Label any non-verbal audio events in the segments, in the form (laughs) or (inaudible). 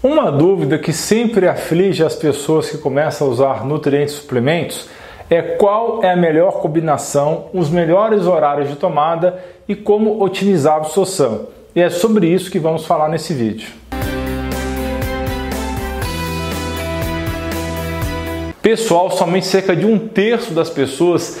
Uma dúvida que sempre aflige as pessoas que começam a usar nutrientes e suplementos é qual é a melhor combinação, os melhores horários de tomada e como otimizar a absorção. E é sobre isso que vamos falar nesse vídeo. Pessoal, somente cerca de um terço das pessoas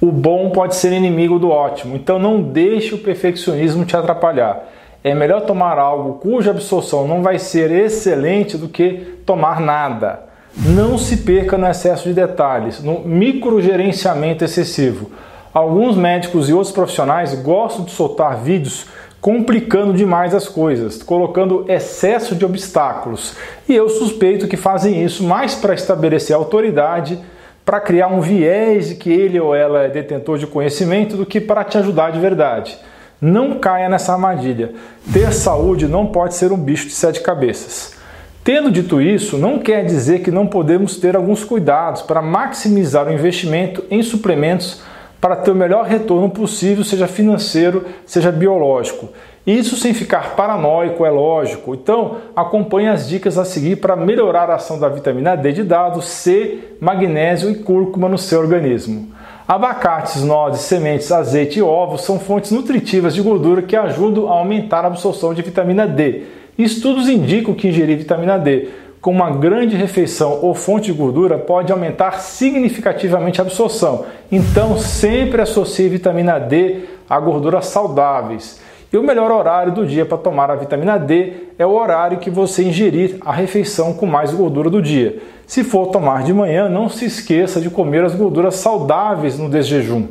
O bom pode ser inimigo do ótimo, então não deixe o perfeccionismo te atrapalhar. É melhor tomar algo cuja absorção não vai ser excelente do que tomar nada. Não se perca no excesso de detalhes, no microgerenciamento excessivo. Alguns médicos e outros profissionais gostam de soltar vídeos complicando demais as coisas, colocando excesso de obstáculos. E eu suspeito que fazem isso mais para estabelecer autoridade para criar um viés de que ele ou ela é detentor de conhecimento do que para te ajudar de verdade. Não caia nessa armadilha. Ter saúde não pode ser um bicho de sete cabeças. Tendo dito isso, não quer dizer que não podemos ter alguns cuidados para maximizar o investimento em suplementos para ter o melhor retorno possível, seja financeiro, seja biológico. Isso sem ficar paranoico, é lógico. Então, acompanhe as dicas a seguir para melhorar a ação da vitamina D de dado, C, magnésio e cúrcuma no seu organismo. Abacates, nozes, sementes, azeite e ovos são fontes nutritivas de gordura que ajudam a aumentar a absorção de vitamina D. Estudos indicam que ingerir vitamina D com uma grande refeição ou fonte de gordura pode aumentar significativamente a absorção. Então, sempre associe vitamina D a gorduras saudáveis. E o melhor horário do dia para tomar a vitamina D é o horário que você ingerir a refeição com mais gordura do dia. Se for tomar de manhã, não se esqueça de comer as gorduras saudáveis no desjejum,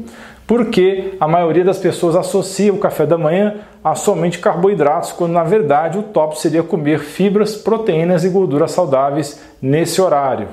porque a maioria das pessoas associa o café da manhã a somente carboidratos, quando na verdade o top seria comer fibras, proteínas e gorduras saudáveis nesse horário.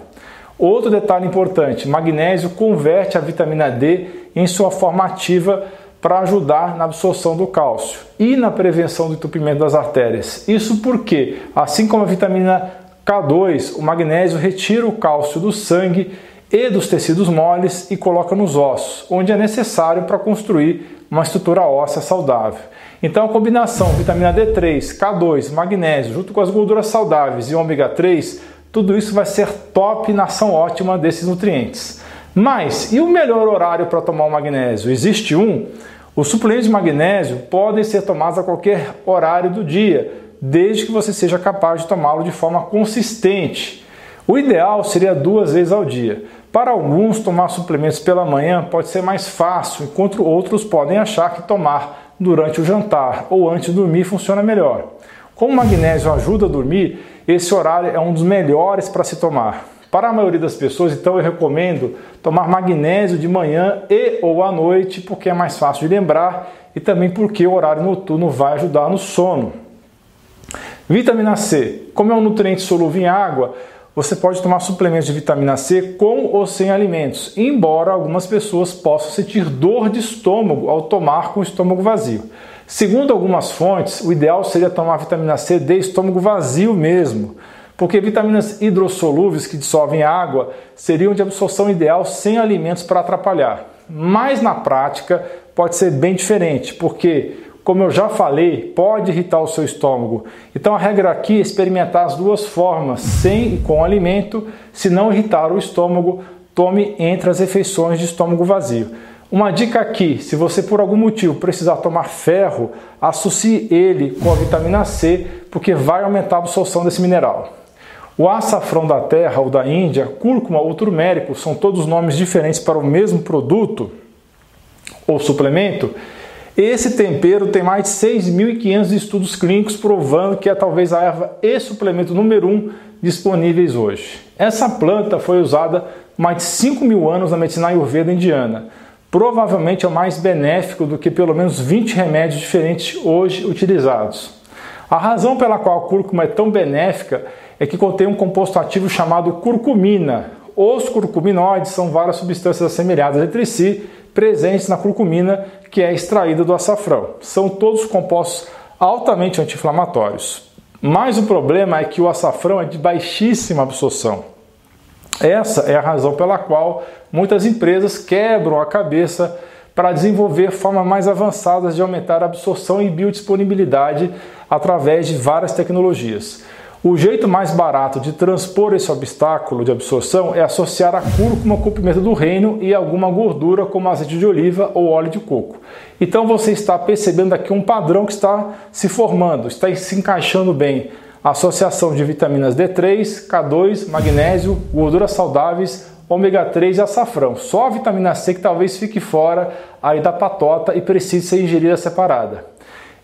Outro detalhe importante: magnésio converte a vitamina D em sua forma ativa para ajudar na absorção do cálcio e na prevenção do entupimento das artérias. Isso porque, assim como a vitamina K2, o magnésio retira o cálcio do sangue e dos tecidos moles e coloca nos ossos, onde é necessário para construir uma estrutura óssea saudável. Então, a combinação vitamina D3, K2, magnésio, junto com as gorduras saudáveis e ômega 3, tudo isso vai ser top na ação ótima desses nutrientes. Mas, e o melhor horário para tomar o magnésio? Existe um? Os suplementos de magnésio podem ser tomados a qualquer horário do dia, desde que você seja capaz de tomá-lo de forma consistente. O ideal seria duas vezes ao dia. Para alguns, tomar suplementos pela manhã pode ser mais fácil, enquanto outros podem achar que tomar durante o jantar ou antes de dormir funciona melhor. Como o magnésio ajuda a dormir, esse horário é um dos melhores para se tomar. Para a maioria das pessoas, então eu recomendo tomar magnésio de manhã e ou à noite, porque é mais fácil de lembrar e também porque o horário noturno vai ajudar no sono. Vitamina C, como é um nutriente solúvel em água, você pode tomar suplementos de vitamina C com ou sem alimentos, embora algumas pessoas possam sentir dor de estômago ao tomar com o estômago vazio. Segundo algumas fontes, o ideal seria tomar vitamina C de estômago vazio mesmo porque vitaminas hidrossolúveis que dissolvem água seriam de absorção ideal sem alimentos para atrapalhar. Mas na prática pode ser bem diferente, porque, como eu já falei, pode irritar o seu estômago. Então a regra aqui é experimentar as duas formas, sem e com alimento. Se não irritar o estômago, tome entre as refeições de estômago vazio. Uma dica aqui: se você por algum motivo precisar tomar ferro, associe ele com a vitamina C, porque vai aumentar a absorção desse mineral. O açafrão da terra ou da Índia, cúrcuma ou turmérico são todos nomes diferentes para o mesmo produto ou suplemento. Esse tempero tem mais de 6.500 estudos clínicos provando que é talvez a erva e suplemento número um disponíveis hoje. Essa planta foi usada mais de 5 mil anos na medicina ayurveda indiana. Provavelmente é mais benéfico do que pelo menos 20 remédios diferentes hoje utilizados. A razão pela qual a cúrcuma é tão benéfica é que contém um composto ativo chamado curcumina. Os curcuminoides são várias substâncias assemelhadas entre si, presentes na curcumina, que é extraída do açafrão. São todos compostos altamente anti-inflamatórios. Mas o problema é que o açafrão é de baixíssima absorção. Essa é a razão pela qual muitas empresas quebram a cabeça para desenvolver formas mais avançadas de aumentar a absorção e biodisponibilidade através de várias tecnologias. O jeito mais barato de transpor esse obstáculo de absorção é associar a cúrcuma com pimenta do reino e alguma gordura como azeite de oliva ou óleo de coco. Então você está percebendo aqui um padrão que está se formando, está se encaixando bem. Associação de vitaminas D3, K2, magnésio, gorduras saudáveis, ômega 3 e açafrão. Só a vitamina C que talvez fique fora aí da patota e precise ser ingerida separada.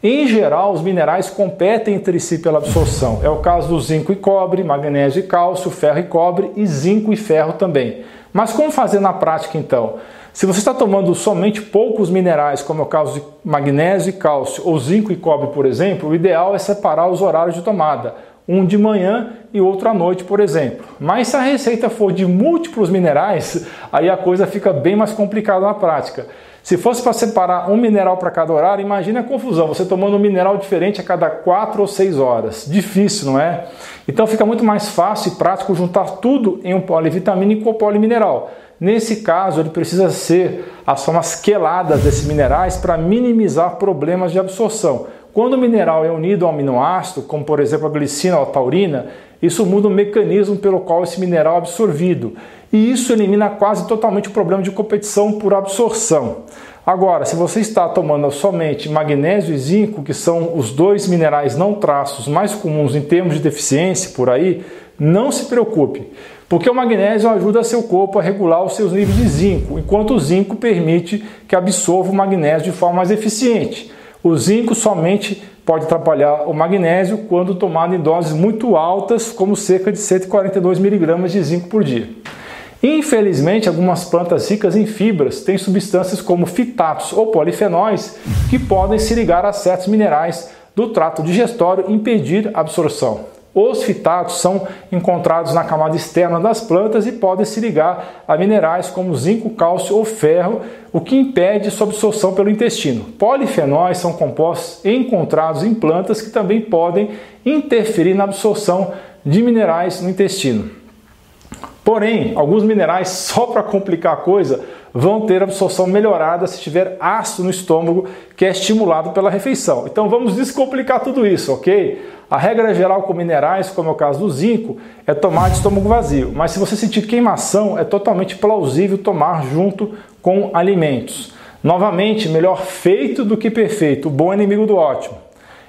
Em geral, os minerais competem entre si pela absorção. É o caso do zinco e cobre, magnésio e cálcio, ferro e cobre e zinco e ferro também. Mas como fazer na prática então? Se você está tomando somente poucos minerais, como é o caso de magnésio e cálcio, ou zinco e cobre, por exemplo, o ideal é separar os horários de tomada, um de manhã e outro à noite, por exemplo. Mas se a receita for de múltiplos minerais, (laughs) aí a coisa fica bem mais complicada na prática. Se fosse para separar um mineral para cada horário, imagine a confusão, você tomando um mineral diferente a cada 4 ou 6 horas. Difícil, não é? Então fica muito mais fácil e prático juntar tudo em um polivitamínico ou polimineral. Nesse caso, ele precisa ser as formas queladas desses minerais para minimizar problemas de absorção. Quando o mineral é unido ao aminoácido, como por exemplo a glicina ou a taurina, isso muda o mecanismo pelo qual esse mineral é absorvido e isso elimina quase totalmente o problema de competição por absorção. Agora, se você está tomando somente magnésio e zinco, que são os dois minerais não traços mais comuns em termos de deficiência por aí, não se preocupe, porque o magnésio ajuda seu corpo a regular os seus níveis de zinco, enquanto o zinco permite que absorva o magnésio de forma mais eficiente. O zinco somente pode atrapalhar o magnésio quando tomado em doses muito altas, como cerca de 142 mg de zinco por dia. Infelizmente, algumas plantas ricas em fibras têm substâncias como fitatos ou polifenóis que podem se ligar a certos minerais do trato digestório e impedir a absorção. Os fitatos são encontrados na camada externa das plantas e podem se ligar a minerais como zinco, cálcio ou ferro, o que impede sua absorção pelo intestino. Polifenóis são compostos encontrados em plantas que também podem interferir na absorção de minerais no intestino. Porém, alguns minerais, (laughs) só para complicar a coisa, vão ter absorção melhorada se tiver ácido no estômago, que é estimulado pela refeição. Então vamos descomplicar tudo isso, ok? A regra geral com minerais, como é o caso do zinco, é tomar de estômago vazio. Mas se você sentir queimação, é totalmente plausível tomar junto com alimentos. Novamente, melhor feito do que perfeito. O bom é inimigo do ótimo.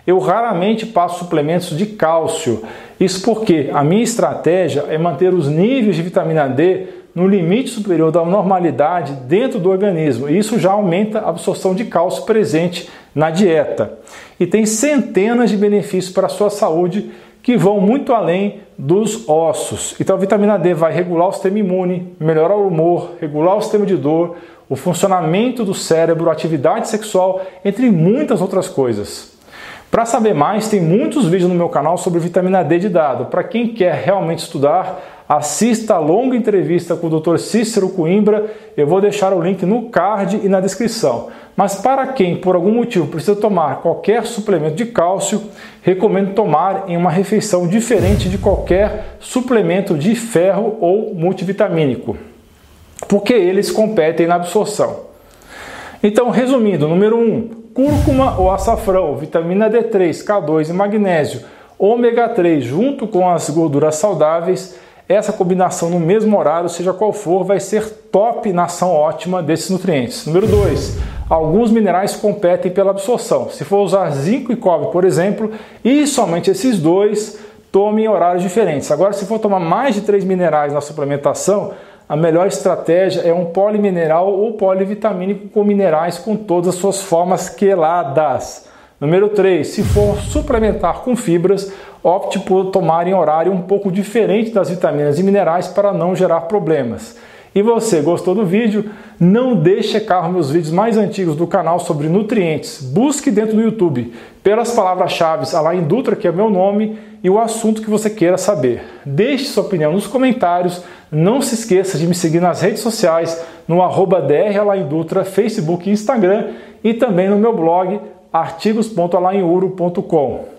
Eu raramente passo suplementos de cálcio. Isso porque a minha estratégia é manter os níveis de vitamina D no limite superior da normalidade dentro do organismo. E isso já aumenta a absorção de cálcio presente na dieta. E tem centenas de benefícios para a sua saúde que vão muito além dos ossos. Então a vitamina D vai regular o sistema imune, melhorar o humor, regular o sistema de dor, o funcionamento do cérebro, atividade sexual, entre muitas outras coisas. Para saber mais, tem muitos vídeos no meu canal sobre vitamina D de dado. Para quem quer realmente estudar, assista a longa entrevista com o Dr. Cícero Coimbra. Eu vou deixar o link no card e na descrição. Mas para quem por algum motivo precisa tomar qualquer suplemento de cálcio, recomendo tomar em uma refeição diferente de qualquer suplemento de ferro ou multivitamínico, porque eles competem na absorção. Então, resumindo, número 1, um, cúrcuma ou açafrão, vitamina D3, K2 e magnésio, ômega 3 junto com as gorduras saudáveis, essa combinação no mesmo horário, seja qual for, vai ser top na ação ótima desses nutrientes. Número 2, alguns minerais competem pela absorção. Se for usar zinco e cobre, por exemplo, e somente esses dois, tome em horários diferentes. Agora, se for tomar mais de três minerais na suplementação, a melhor estratégia é um polimineral ou polivitamínico com minerais com todas as suas formas queladas. Número 3, se for suplementar com fibras, opte por tomar em horário um pouco diferente das vitaminas e minerais para não gerar problemas. E você gostou do vídeo? Não deixe checar meus vídeos mais antigos do canal sobre nutrientes. Busque dentro do YouTube pelas palavras-chave Alain Dutra, que é meu nome, e o assunto que você queira saber. Deixe sua opinião nos comentários. Não se esqueça de me seguir nas redes sociais, no arroba Dutra, Facebook e Instagram, e também no meu blog artigos.alainuro.com.